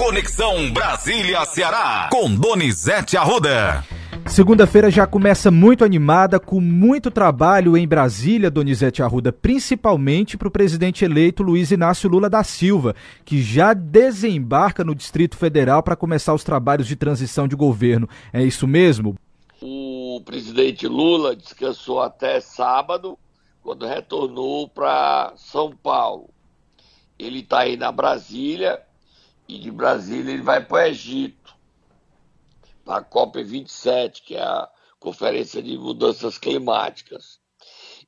Conexão Brasília-Ceará, com Donizete Arruda. Segunda-feira já começa muito animada, com muito trabalho em Brasília, Donizete Arruda, principalmente para o presidente eleito Luiz Inácio Lula da Silva, que já desembarca no Distrito Federal para começar os trabalhos de transição de governo. É isso mesmo? O presidente Lula descansou até sábado, quando retornou para São Paulo. Ele está aí na Brasília e de Brasília ele vai para o Egito, para a COP27, que é a Conferência de Mudanças Climáticas.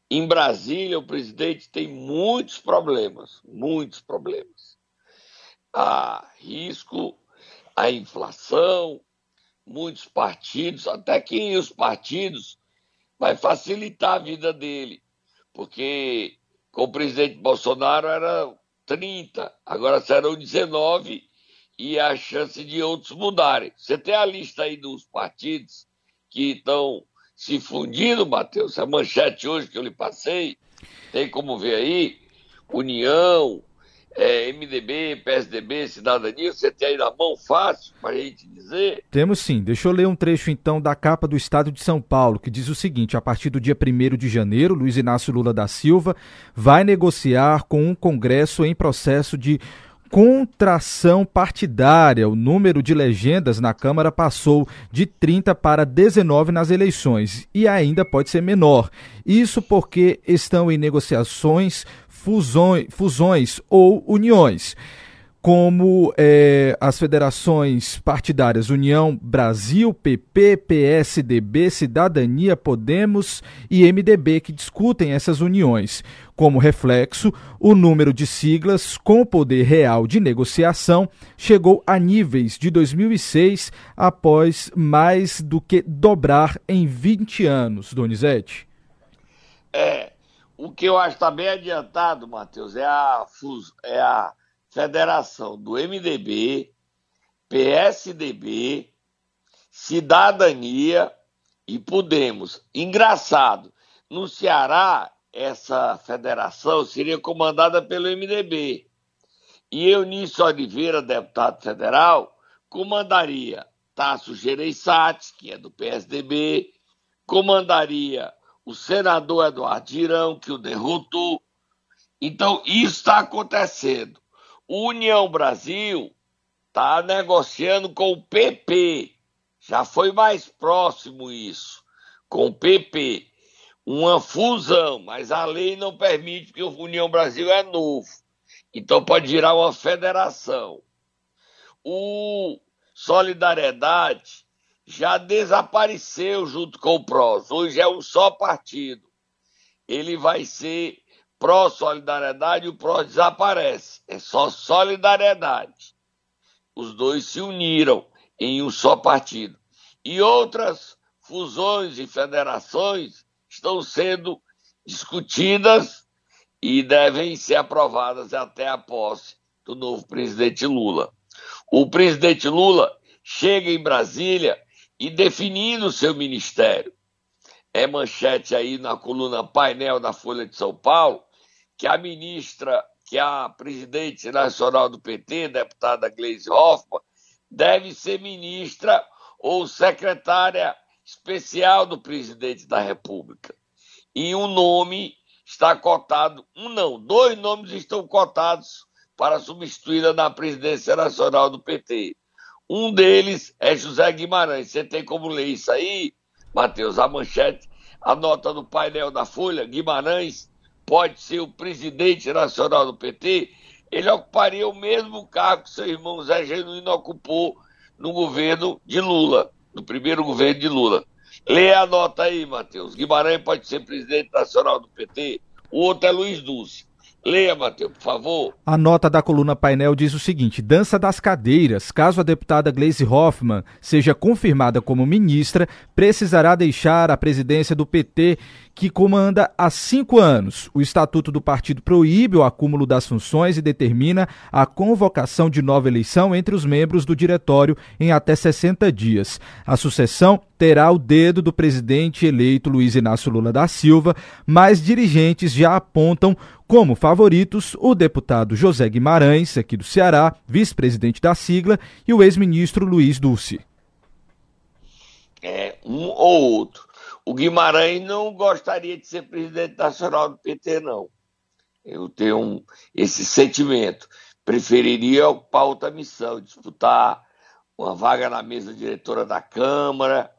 Em Brasília, o presidente tem muitos problemas, muitos problemas. Há risco, a inflação, muitos partidos, até que os partidos vai facilitar a vida dele, porque com o presidente Bolsonaro era 30, agora serão 19 e a chance de outros mudarem. Você tem a lista aí dos partidos que estão se fundindo, Matheus? A manchete hoje que eu lhe passei, tem como ver aí? União, é, MDB, PSDB, Cidadania, você tem aí na mão fácil para a gente dizer? Temos sim. Deixa eu ler um trecho então da capa do Estado de São Paulo, que diz o seguinte: a partir do dia 1 de janeiro, Luiz Inácio Lula da Silva vai negociar com um Congresso em processo de contração partidária. O número de legendas na Câmara passou de 30 para 19 nas eleições e ainda pode ser menor. Isso porque estão em negociações fusões, fusões ou uniões como é, as federações partidárias União Brasil, PP, PSDB, Cidadania, Podemos e MDB, que discutem essas uniões. Como reflexo, o número de siglas com poder real de negociação chegou a níveis de 2006, após mais do que dobrar em 20 anos, Donizete. É, o que eu acho bem adiantado, Matheus, é a, é a federação do MDB, PSDB, Cidadania e Podemos. Engraçado, no Ceará, essa federação seria comandada pelo MDB. E Eunício Oliveira, deputado federal, comandaria Tasso Gereissati, que é do PSDB, comandaria o senador Eduardo Girão, que o derrotou. Então, isso está acontecendo. União Brasil está negociando com o PP. Já foi mais próximo isso, com o PP. Uma fusão, mas a lei não permite, porque o União Brasil é novo. Então pode virar uma federação. O Solidariedade já desapareceu junto com o PROS. Hoje é um só partido. Ele vai ser pró-solidariedade, o pró desaparece. É só solidariedade. Os dois se uniram em um só partido. E outras fusões e federações estão sendo discutidas e devem ser aprovadas até a posse do novo presidente Lula. O presidente Lula chega em Brasília e definindo seu ministério. É manchete aí na coluna painel da Folha de São Paulo que a ministra, que a presidente nacional do PT, deputada Gleisi Hoffmann, deve ser ministra ou secretária especial do presidente da República. E um nome está cotado, um não, dois nomes estão cotados para substituí-la na presidência nacional do PT. Um deles é José Guimarães. Você tem como ler isso aí, Matheus? A manchete, a nota do painel da Folha, Guimarães pode ser o presidente nacional do PT, ele ocuparia o mesmo cargo que seu irmão Zé Genuíno ocupou no governo de Lula, no primeiro governo de Lula. Leia a nota aí, Matheus. Guimarães pode ser presidente nacional do PT, o outro é Luiz Dulce. Leia, Matheus, por favor. A nota da coluna painel diz o seguinte: dança das cadeiras. Caso a deputada Gleisi Hoffmann seja confirmada como ministra, precisará deixar a presidência do PT, que comanda há cinco anos. O estatuto do partido proíbe o acúmulo das funções e determina a convocação de nova eleição entre os membros do diretório em até 60 dias. A sucessão terá o dedo do presidente eleito Luiz Inácio Lula da Silva, mas dirigentes já apontam como favoritos o deputado José Guimarães, aqui do Ceará, vice-presidente da sigla, e o ex-ministro Luiz Dulce. É, um ou outro. O Guimarães não gostaria de ser presidente nacional do PT, não. Eu tenho um, esse sentimento. Preferiria ocupar outra missão, disputar uma vaga na mesa diretora da Câmara,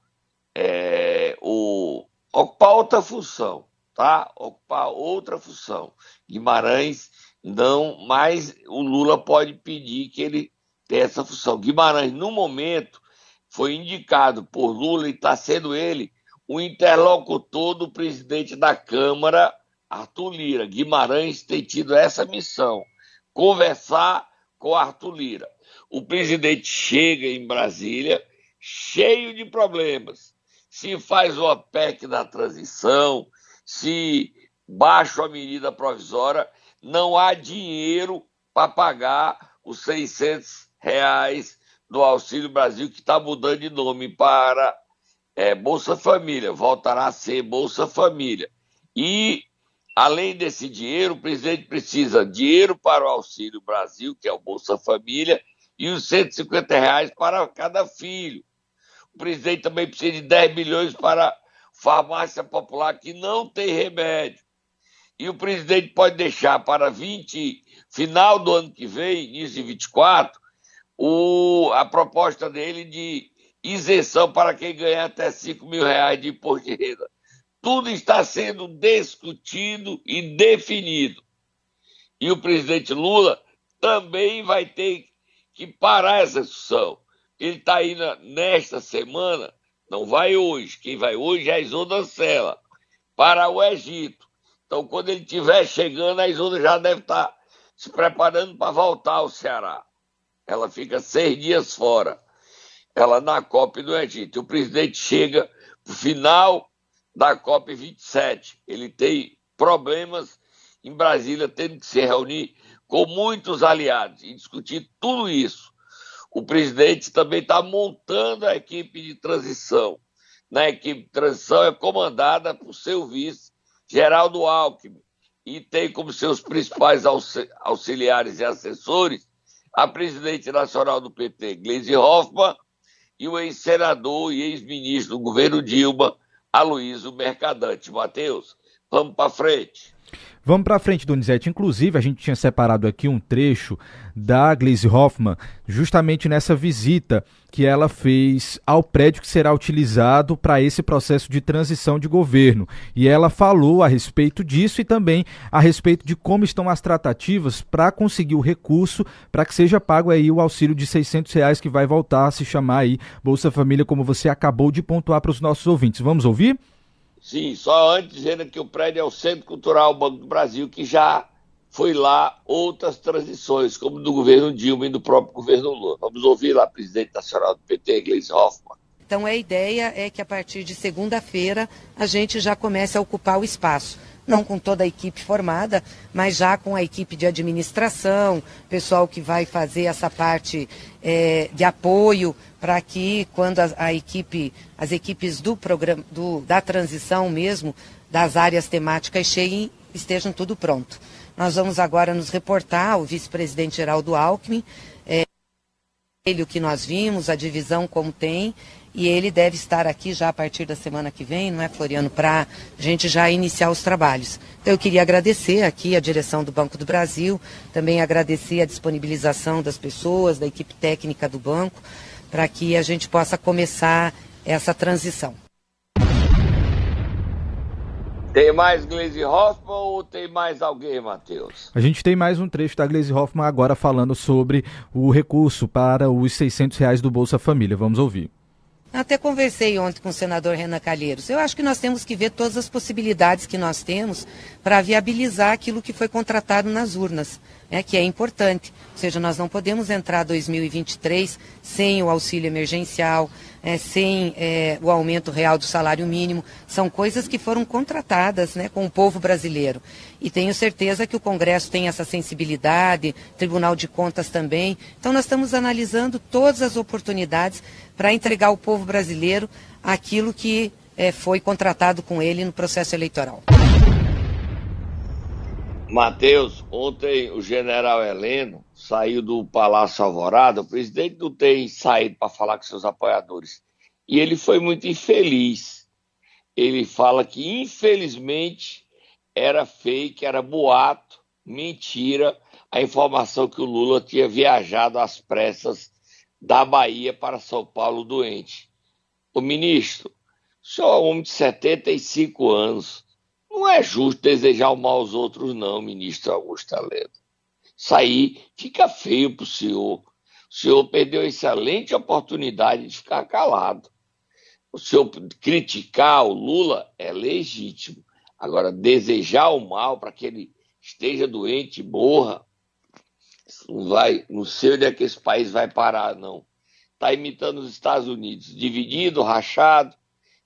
é, ocupar outra função, tá? Ocupar outra função. Guimarães não, mas o Lula pode pedir que ele tenha essa função. Guimarães, no momento, foi indicado por Lula e está sendo ele o interlocutor do presidente da Câmara, Arthur Lira. Guimarães tem tido essa missão, conversar com Arthur Lira. O presidente chega em Brasília cheio de problemas. Se faz uma PEC da transição, se baixa a medida provisória, não há dinheiro para pagar os 600 reais do Auxílio Brasil, que está mudando de nome para é, Bolsa Família, voltará a ser Bolsa Família. E, além desse dinheiro, o presidente precisa dinheiro para o Auxílio Brasil, que é o Bolsa Família, e os 150 reais para cada filho. O presidente também precisa de 10 milhões para farmácia popular que não tem remédio. E o presidente pode deixar para 20, final do ano que vem, início de 24, o, a proposta dele de isenção para quem ganha até 5 mil reais de imposto de renda. Tudo está sendo discutido e definido. E o presidente Lula também vai ter que parar essa discussão. Ele está indo nesta semana, não vai hoje, quem vai hoje é a Isolda Sela, para o Egito. Então, quando ele estiver chegando, a Isolda já deve estar tá se preparando para voltar ao Ceará. Ela fica seis dias fora. Ela na COP no Egito. O presidente chega no final da COP 27. Ele tem problemas em Brasília, tendo que se reunir com muitos aliados e discutir tudo isso. O presidente também está montando a equipe de transição. Na equipe de transição é comandada por seu vice, Geraldo Alckmin, e tem como seus principais auxiliares e assessores a presidente nacional do PT, Gleisi Hoffmann, e o ex-senador e ex-ministro do governo Dilma, Aloysio Mercadante. Matheus, vamos para frente. Vamos para frente, Donizete. Inclusive, a gente tinha separado aqui um trecho da Gleisi Hoffmann, justamente nessa visita que ela fez ao prédio que será utilizado para esse processo de transição de governo. E ela falou a respeito disso e também a respeito de como estão as tratativas para conseguir o recurso para que seja pago aí o auxílio de 600 reais que vai voltar a se chamar aí Bolsa Família, como você acabou de pontuar para os nossos ouvintes. Vamos ouvir? Sim, só antes dizendo que o prédio é o Centro Cultural Banco do Brasil, que já foi lá outras transições, como do governo Dilma e do próprio governo Lula. Vamos ouvir lá presidente nacional do PT, Gleisi Hoffmann. Então a ideia é que a partir de segunda-feira a gente já comece a ocupar o espaço não com toda a equipe formada, mas já com a equipe de administração, pessoal que vai fazer essa parte é, de apoio para que quando a, a, equipe, as equipes do programa, do, da transição mesmo, das áreas temáticas cheguem, estejam tudo pronto. Nós vamos agora nos reportar, o vice-presidente Geraldo Alckmin, o que nós vimos, a divisão como tem, e ele deve estar aqui já a partir da semana que vem, não é, Floriano, para a gente já iniciar os trabalhos. Então eu queria agradecer aqui a direção do Banco do Brasil, também agradecer a disponibilização das pessoas, da equipe técnica do banco, para que a gente possa começar essa transição. Tem mais Glaze Hoffman ou tem mais alguém, Matheus? A gente tem mais um trecho da Glaze Hoffman agora falando sobre o recurso para os 600 reais do Bolsa Família. Vamos ouvir. Até conversei ontem com o senador Renan Calheiros. Eu acho que nós temos que ver todas as possibilidades que nós temos para viabilizar aquilo que foi contratado nas urnas. é que é importante. Ou seja, nós não podemos entrar 2023 sem o auxílio emergencial, é, sem é, o aumento real do salário mínimo. São coisas que foram contratadas né, com o povo brasileiro. E tenho certeza que o Congresso tem essa sensibilidade, Tribunal de Contas também. Então, nós estamos analisando todas as oportunidades para entregar ao povo brasileiro aquilo que é, foi contratado com ele no processo eleitoral. Matheus, ontem o general Heleno saiu do Palácio Alvorada, o presidente não tem saído para falar com seus apoiadores. E ele foi muito infeliz. Ele fala que, infelizmente, era fake, era boato, mentira, a informação que o Lula tinha viajado às pressas da Bahia para São Paulo doente. O ministro, o senhor é um homem de 75 anos, não é justo desejar o mal aos outros, não, ministro Augusto Heleno. Aí fica feio para o senhor. O senhor perdeu a excelente oportunidade de ficar calado. O senhor criticar o Lula é legítimo. Agora, desejar o mal para que ele esteja doente e morra, não vai, não sei onde é que esse país vai parar, não. Está imitando os Estados Unidos, dividido, rachado,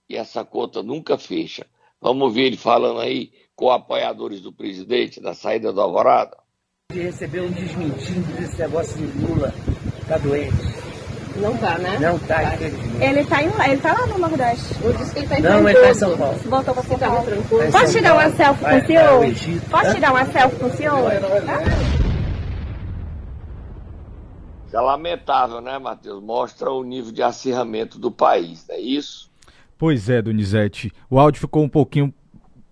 e essa conta nunca fecha. Vamos ver ele falando aí com apoiadores do presidente da saída do Alvorada. De receber um desmentindo desse negócio de Lula tá doente. Não tá, né? Não tá, Ele tá, em, ele tá lá no Nordeste. Eu disse que ele tá em Não, ele tá em São Paulo. Voltou pra São Paulo. Tá Posso tirar uma selfie com o senhor? Posso Tá? tirar uma selfie com o senhor? Isso é lamentável, né, Matheus? Mostra o nível de acirramento do país, não é isso? Pois é, Donizete. O áudio ficou um pouquinho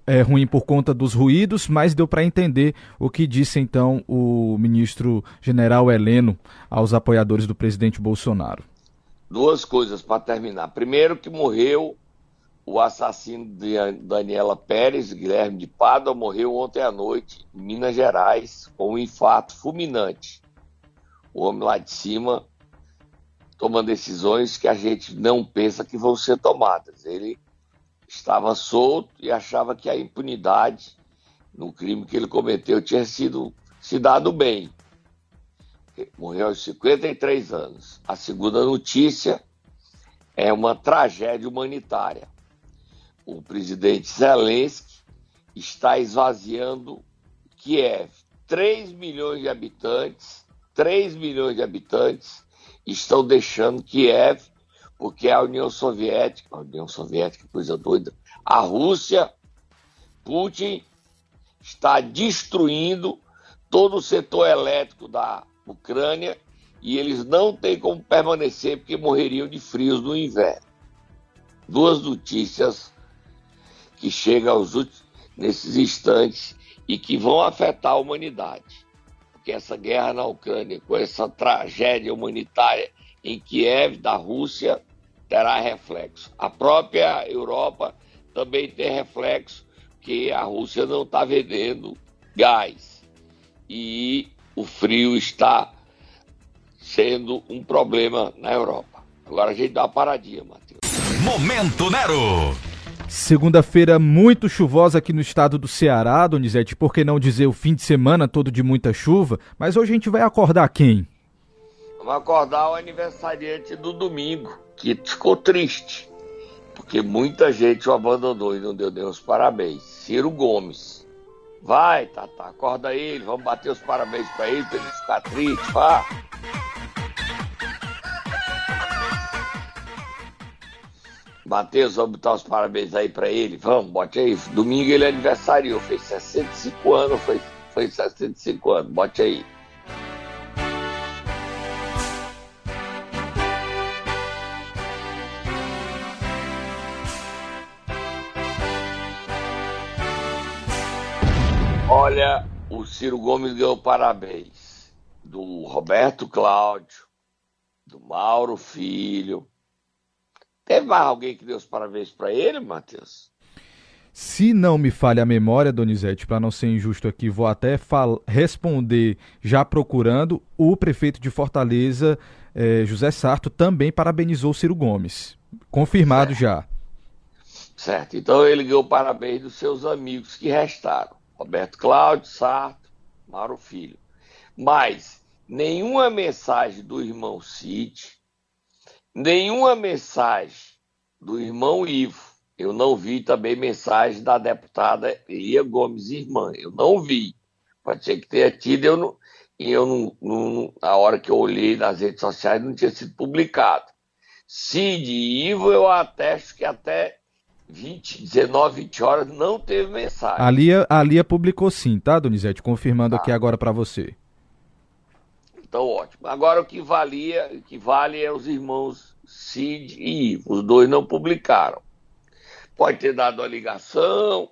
é, ruim por conta dos ruídos, mas deu para entender o que disse então o ministro general Heleno aos apoiadores do presidente Bolsonaro. Duas coisas para terminar. Primeiro, que morreu o assassino de Daniela Pérez, Guilherme de Pádua, morreu ontem à noite em Minas Gerais com um infarto fulminante. O homem lá de cima toma decisões que a gente não pensa que vão ser tomadas. Ele estava solto e achava que a impunidade no crime que ele cometeu tinha sido se dado bem. Morreu aos 53 anos. A segunda notícia é uma tragédia humanitária. O presidente Zelensky está esvaziando Kiev. 3 milhões de habitantes, 3 milhões de habitantes estão deixando Kiev porque a União Soviética, a União Soviética, coisa doida, a Rússia, Putin está destruindo todo o setor elétrico da Ucrânia e eles não têm como permanecer porque morreriam de frios no inverno. Duas notícias que chegam aos últimos, nesses instantes e que vão afetar a humanidade. Porque essa guerra na Ucrânia, com essa tragédia humanitária em Kiev, da Rússia, terá reflexo. A própria Europa também tem reflexo, que a Rússia não está vendendo gás. E o frio está sendo um problema na Europa. Agora a gente dá uma paradinha, Matheus. Momento Nero. Segunda-feira muito chuvosa aqui no estado do Ceará, Donizete, por que não dizer o fim de semana todo de muita chuva? Mas hoje a gente vai acordar quem? Vamos acordar o aniversariante do domingo, que ficou triste, porque muita gente o abandonou e não deu nem os parabéns. Ciro Gomes. Vai, Tata, acorda ele, vamos bater os parabéns pra ele, pra ele ficar triste, vá. Matheus, vamos botar os parabéns aí pra ele, vamos, bote aí. Domingo ele aniversariou, fez 65 anos, foi, foi 65 anos, bote aí. Ciro Gomes ganhou parabéns do Roberto Cláudio, do Mauro Filho. Teve mais alguém que deu os parabéns para ele, Matheus? Se não me falha a memória, Donizete, para não ser injusto aqui, vou até responder já procurando. O prefeito de Fortaleza, eh, José Sarto, também parabenizou Ciro Gomes. Confirmado certo. já. Certo, então ele ganhou parabéns dos seus amigos que restaram. Roberto Cláudio, Sarto, Mauro Filho. Mas nenhuma mensagem do irmão Cid, nenhuma mensagem do irmão Ivo. Eu não vi também mensagem da deputada Elia Gomes, irmã. Eu não vi. Pode ser que tenha tido, eu não, e eu não, não, hora que eu olhei nas redes sociais não tinha sido publicado. Cid e Ivo, eu atesto que até 20, 19, 20 horas não teve mensagem. A Lia, a Lia publicou sim, tá, Donizete? Confirmando aqui agora para você. Então, ótimo. Agora o que valia, o que vale é os irmãos Cid e Ivo. Os dois não publicaram. Pode ter dado a ligação,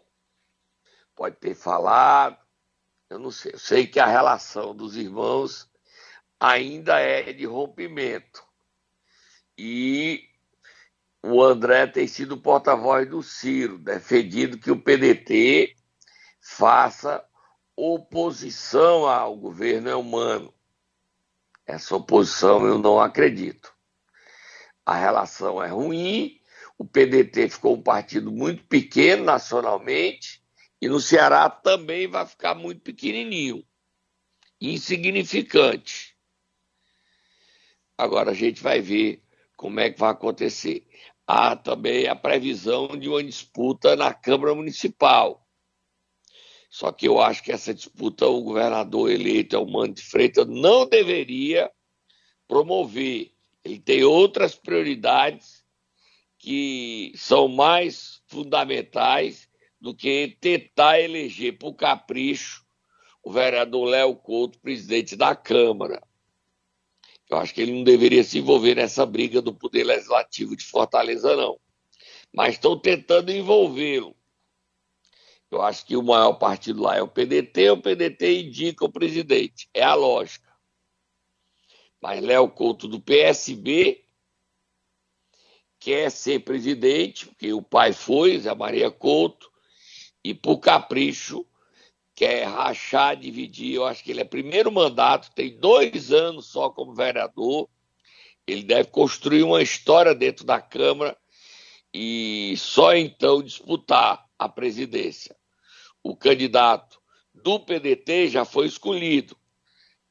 pode ter falado, eu não sei. Eu sei que a relação dos irmãos ainda é de rompimento. E o André tem sido porta-voz do Ciro, defendido que o PDT faça oposição ao governo humano. Essa oposição eu não acredito. A relação é ruim, o PDT ficou um partido muito pequeno nacionalmente, e no Ceará também vai ficar muito pequenininho, insignificante. Agora a gente vai ver como é que vai acontecer. Há também a previsão de uma disputa na Câmara Municipal. Só que eu acho que essa disputa o governador eleito, o Mano de Freitas, não deveria promover. Ele tem outras prioridades que são mais fundamentais do que tentar eleger por capricho o vereador Léo Couto, presidente da Câmara. Eu acho que ele não deveria se envolver nessa briga do Poder Legislativo de Fortaleza, não. Mas estão tentando envolvê-lo. Eu acho que o maior partido lá é o PDT, o PDT indica o presidente. É a lógica. Mas Léo Couto do PSB quer ser presidente, porque o pai foi, Zé Maria Couto, e por capricho quer rachar, dividir. Eu acho que ele é primeiro mandato, tem dois anos só como vereador. Ele deve construir uma história dentro da Câmara e só então disputar a presidência. O candidato do PDT já foi escolhido,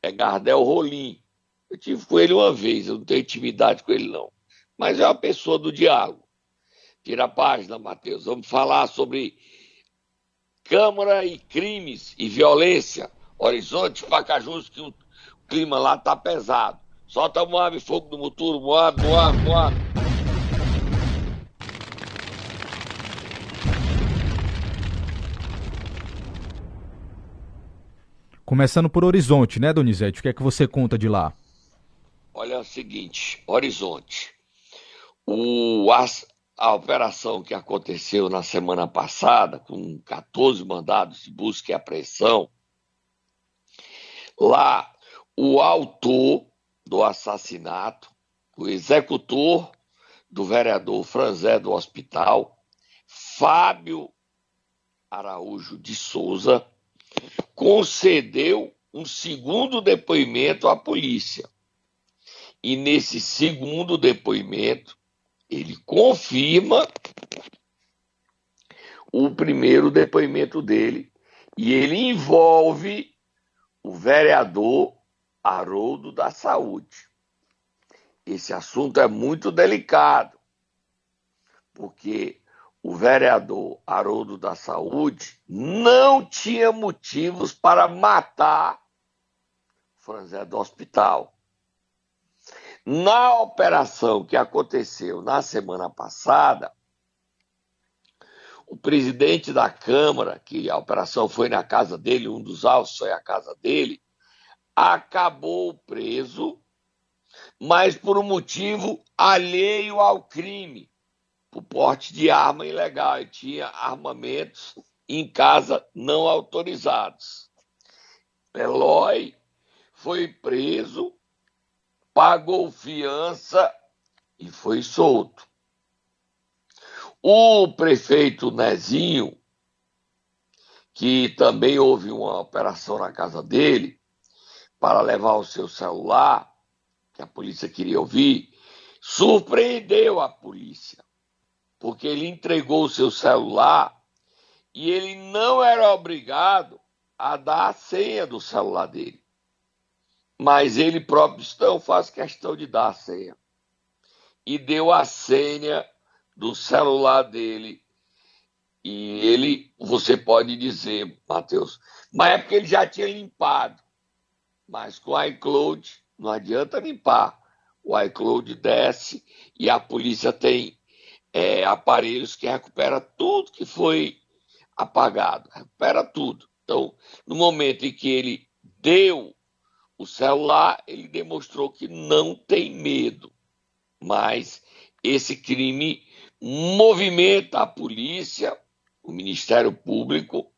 é Gardel Rolim. Eu tive com ele uma vez, eu não tenho intimidade com ele não, mas é uma pessoa do diálogo. Tira a página, Matheus. Vamos falar sobre Câmara e crimes e violência. Horizonte, Pacajus, que o clima lá tá pesado. Solta Moab, fogo do Muturo, Moab, Moab, Moab. Começando por Horizonte, né, Donizete? O que é que você conta de lá? Olha o seguinte, Horizonte. O, a operação que aconteceu na semana passada, com 14 mandados de busca e apreensão, lá o autor do assassinato, o executor do vereador Franzé do Hospital, Fábio Araújo de Souza, concedeu um segundo depoimento à polícia. E nesse segundo depoimento, ele confirma o primeiro depoimento dele e ele envolve o vereador Haroldo da Saúde. Esse assunto é muito delicado, porque o vereador Haroldo da Saúde não tinha motivos para matar Franzé do hospital. Na operação que aconteceu na semana passada, o presidente da Câmara, que a operação foi na casa dele, um dos alvos foi a casa dele, acabou preso, mas por um motivo alheio ao crime, por porte de arma ilegal. E tinha armamentos em casa não autorizados. Eloy foi preso pagou fiança e foi solto. O prefeito Nezinho, que também houve uma operação na casa dele para levar o seu celular, que a polícia queria ouvir, surpreendeu a polícia, porque ele entregou o seu celular e ele não era obrigado a dar a senha do celular dele. Mas ele próprio não, faço questão de dar a senha. E deu a senha do celular dele. E ele, você pode dizer, Matheus, mas é porque ele já tinha limpado. Mas com o iCloud não adianta limpar. O iCloud desce e a polícia tem é, aparelhos que recupera tudo que foi apagado, recupera tudo. Então, no momento em que ele deu o celular, ele demonstrou que não tem medo. Mas esse crime movimenta a polícia, o Ministério Público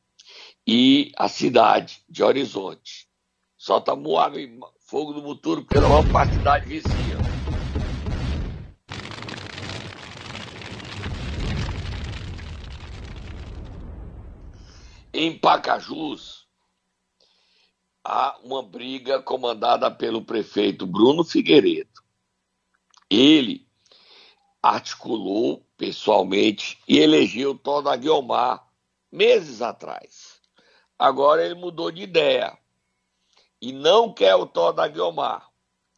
e a cidade de Horizonte. Solta Moab e fogo do Muturo, porque nós vamos para a vizinha. Em Pacajus, há uma briga comandada pelo prefeito Bruno Figueiredo. Ele articulou pessoalmente e elegeu Toda Guiomar meses atrás. Agora ele mudou de ideia e não quer o Toda Guiomar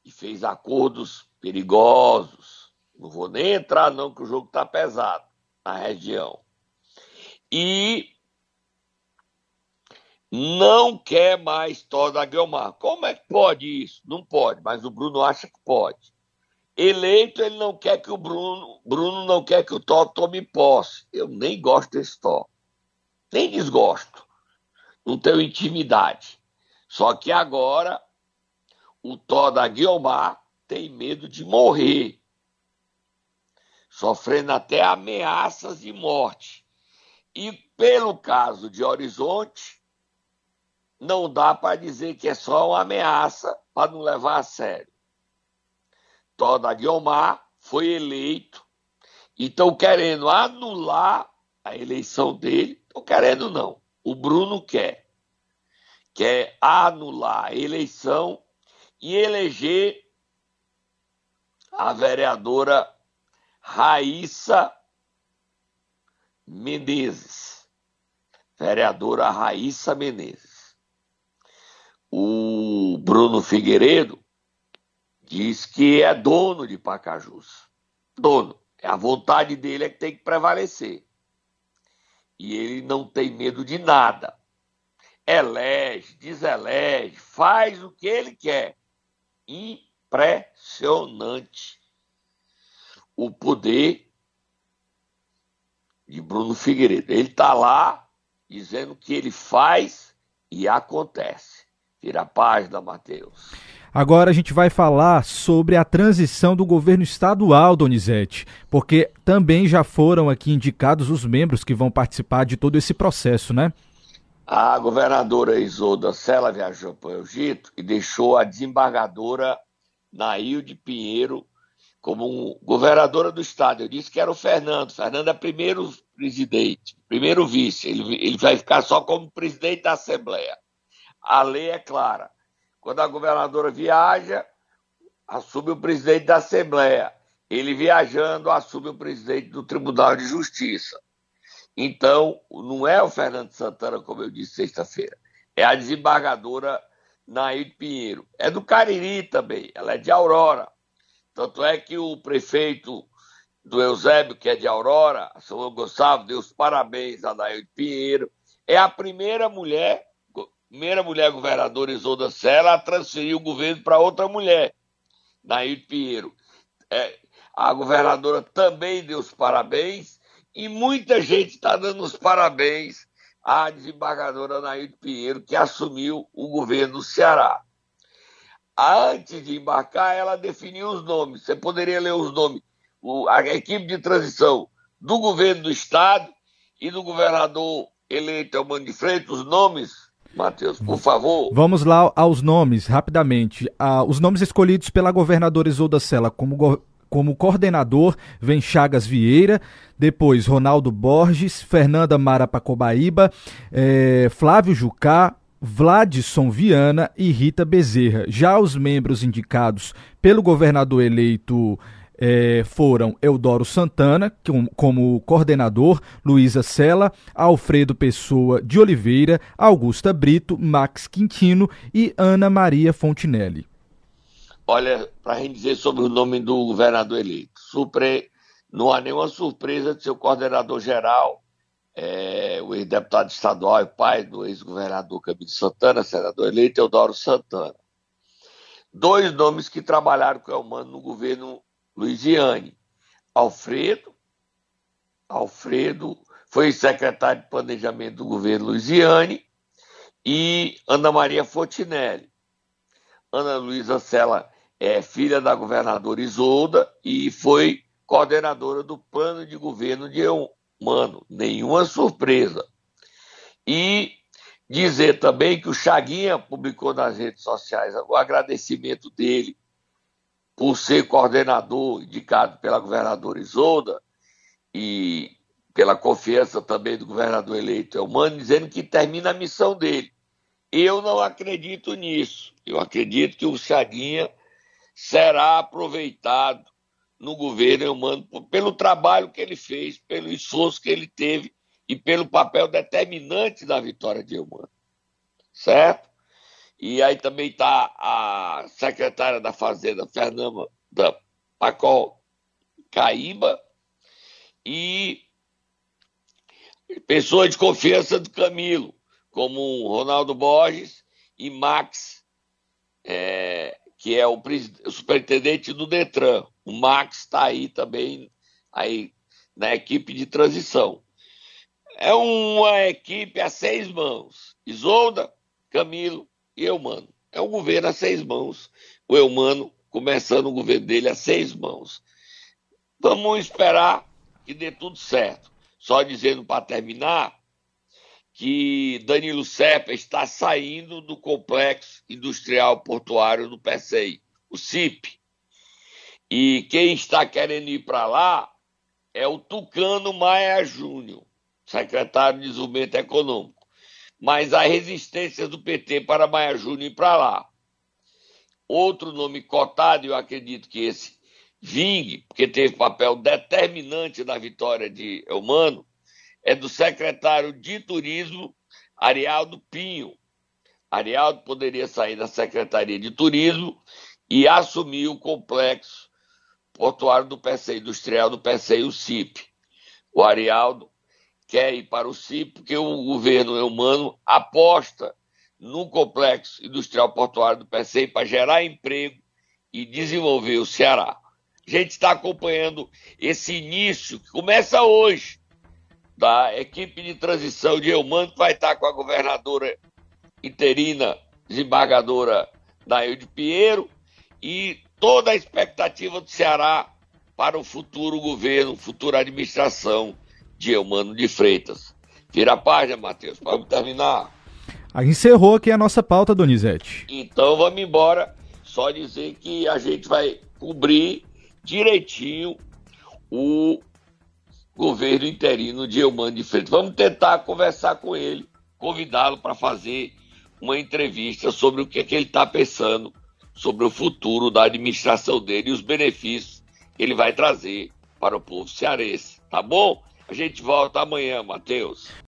e fez acordos perigosos. Não vou nem entrar não que o jogo está pesado na região. E não quer mais Toda Guiomar. Como é que pode isso? Não pode, mas o Bruno acha que pode. Eleito, ele não quer que o Bruno, Bruno não quer que o Tó tome posse. Eu nem gosto desse Tó. Nem desgosto. Não tenho intimidade. Só que agora o Tó da Guiomar tem medo de morrer. Sofrendo até ameaças de morte. E pelo caso de Horizonte, não dá para dizer que é só uma ameaça para não levar a sério. Toda Guiomar foi eleito e estão querendo anular a eleição dele. Estão querendo, não. O Bruno quer. Quer anular a eleição e eleger a vereadora Raíssa Menezes. Vereadora Raíssa Menezes. O Bruno Figueiredo diz que é dono de Pacajus. Dono. A vontade dele é que tem que prevalecer. E ele não tem medo de nada. Elege, deselege, faz o que ele quer. Impressionante o poder de Bruno Figueiredo. Ele está lá dizendo que ele faz e acontece. Tira a página, Matheus. Agora a gente vai falar sobre a transição do governo estadual, Donizete, porque também já foram aqui indicados os membros que vão participar de todo esse processo, né? A governadora Isolda Sela viajou para o Egito e deixou a desembargadora Nailde Pinheiro como governadora do estado. Eu disse que era o Fernando. Fernando é primeiro presidente, primeiro vice. Ele, ele vai ficar só como presidente da Assembleia. A lei é clara quando a governadora viaja, assume o presidente da Assembleia. Ele viajando, assume o presidente do Tribunal de Justiça. Então, não é o Fernando Santana, como eu disse sexta-feira, é a desembargadora Nair Pinheiro. É do Cariri também, ela é de Aurora. Tanto é que o prefeito do Eusébio, que é de Aurora, São Gustavo, deu os parabéns a Nair Pinheiro. É a primeira mulher primeira mulher governadora Isolda Sela a transferir o governo para outra mulher, Nair Pinheiro. É, a governadora também deu os parabéns e muita gente está dando os parabéns à desembargadora Nair Pinheiro, que assumiu o governo do Ceará. Antes de embarcar, ela definiu os nomes. Você poderia ler os nomes. O, a equipe de transição do governo do Estado e do governador eleito Mano de Freitas, os nomes Matheus, por favor. Vamos lá aos nomes, rapidamente. Ah, os nomes escolhidos pela governadora Isolda Sela como, go como coordenador vem Chagas Vieira, depois Ronaldo Borges, Fernanda Mara Pacobaíba, eh, Flávio Jucá, Vladson Viana e Rita Bezerra. Já os membros indicados pelo governador eleito é, foram Eudoro Santana, como coordenador, Luísa Sela, Alfredo Pessoa de Oliveira, Augusta Brito, Max Quintino e Ana Maria Fontinelli. Olha, para a gente dizer sobre o nome do governador eleito, Supre... não há nenhuma surpresa de seu coordenador geral, é, o ex-deputado estadual e pai do ex-governador Camilo Santana, senador eleito, Eudoro Santana. Dois nomes que trabalharam com o Elmano no governo Luiziane. Alfredo, Alfredo foi secretário de Planejamento do governo Luiziane e Ana Maria Fontinelli. Ana Luísa Sela é filha da governadora Isolda e foi coordenadora do plano de governo de Eumano. Nenhuma surpresa. E dizer também que o Chaguinha publicou nas redes sociais o agradecimento dele por ser coordenador indicado pela governadora Isolda e pela confiança também do governador eleito Elmano, dizendo que termina a missão dele. Eu não acredito nisso. Eu acredito que o Chaguinha será aproveitado no governo Elmano pelo trabalho que ele fez, pelo esforço que ele teve e pelo papel determinante da vitória de Elmano. Certo? E aí também está a secretária da Fazenda, Fernanda Pacol Caíba, e pessoa de confiança do Camilo, como Ronaldo Borges e Max, é, que é o, o, superintendente do Detran. O Max está aí também aí na equipe de transição. É uma equipe a seis mãos. Isolda, Camilo, e Eumano. É um governo a seis mãos. O Eumano começando o governo dele a seis mãos. Vamos esperar que dê tudo certo. Só dizendo para terminar que Danilo Serpa está saindo do complexo industrial portuário do PCI, o CIP. E quem está querendo ir para lá é o Tucano Maia Júnior, secretário de Desenvolvimento Econômico mas a resistência do PT para Maia Júnior ir para lá. Outro nome cotado, eu acredito que esse vingue, porque teve papel determinante na vitória de Elmano, é do secretário de Turismo, Arialdo Pinho. Arialdo poderia sair da Secretaria de Turismo e assumir o complexo portuário do PCI, industrial do PCI, o CIP. O Arialdo quer ir para o CIP porque o governo humano aposta no complexo industrial portuário do PCI para gerar emprego e desenvolver o Ceará. A gente está acompanhando esse início que começa hoje da equipe de transição de Eumano, que vai estar com a governadora interina, desembargadora Nailde Pinheiro, e toda a expectativa do Ceará para o futuro governo, futura administração de Eumano de Freitas. Vira a página, Matheus, vamos terminar. Aí encerrou aqui a nossa pauta, Donizete. Então vamos embora. Só dizer que a gente vai cobrir direitinho o governo interino de Eumano de Freitas. Vamos tentar conversar com ele, convidá-lo para fazer uma entrevista sobre o que, é que ele está pensando sobre o futuro da administração dele e os benefícios que ele vai trazer para o povo cearense. Tá bom? A gente volta amanhã, Matheus.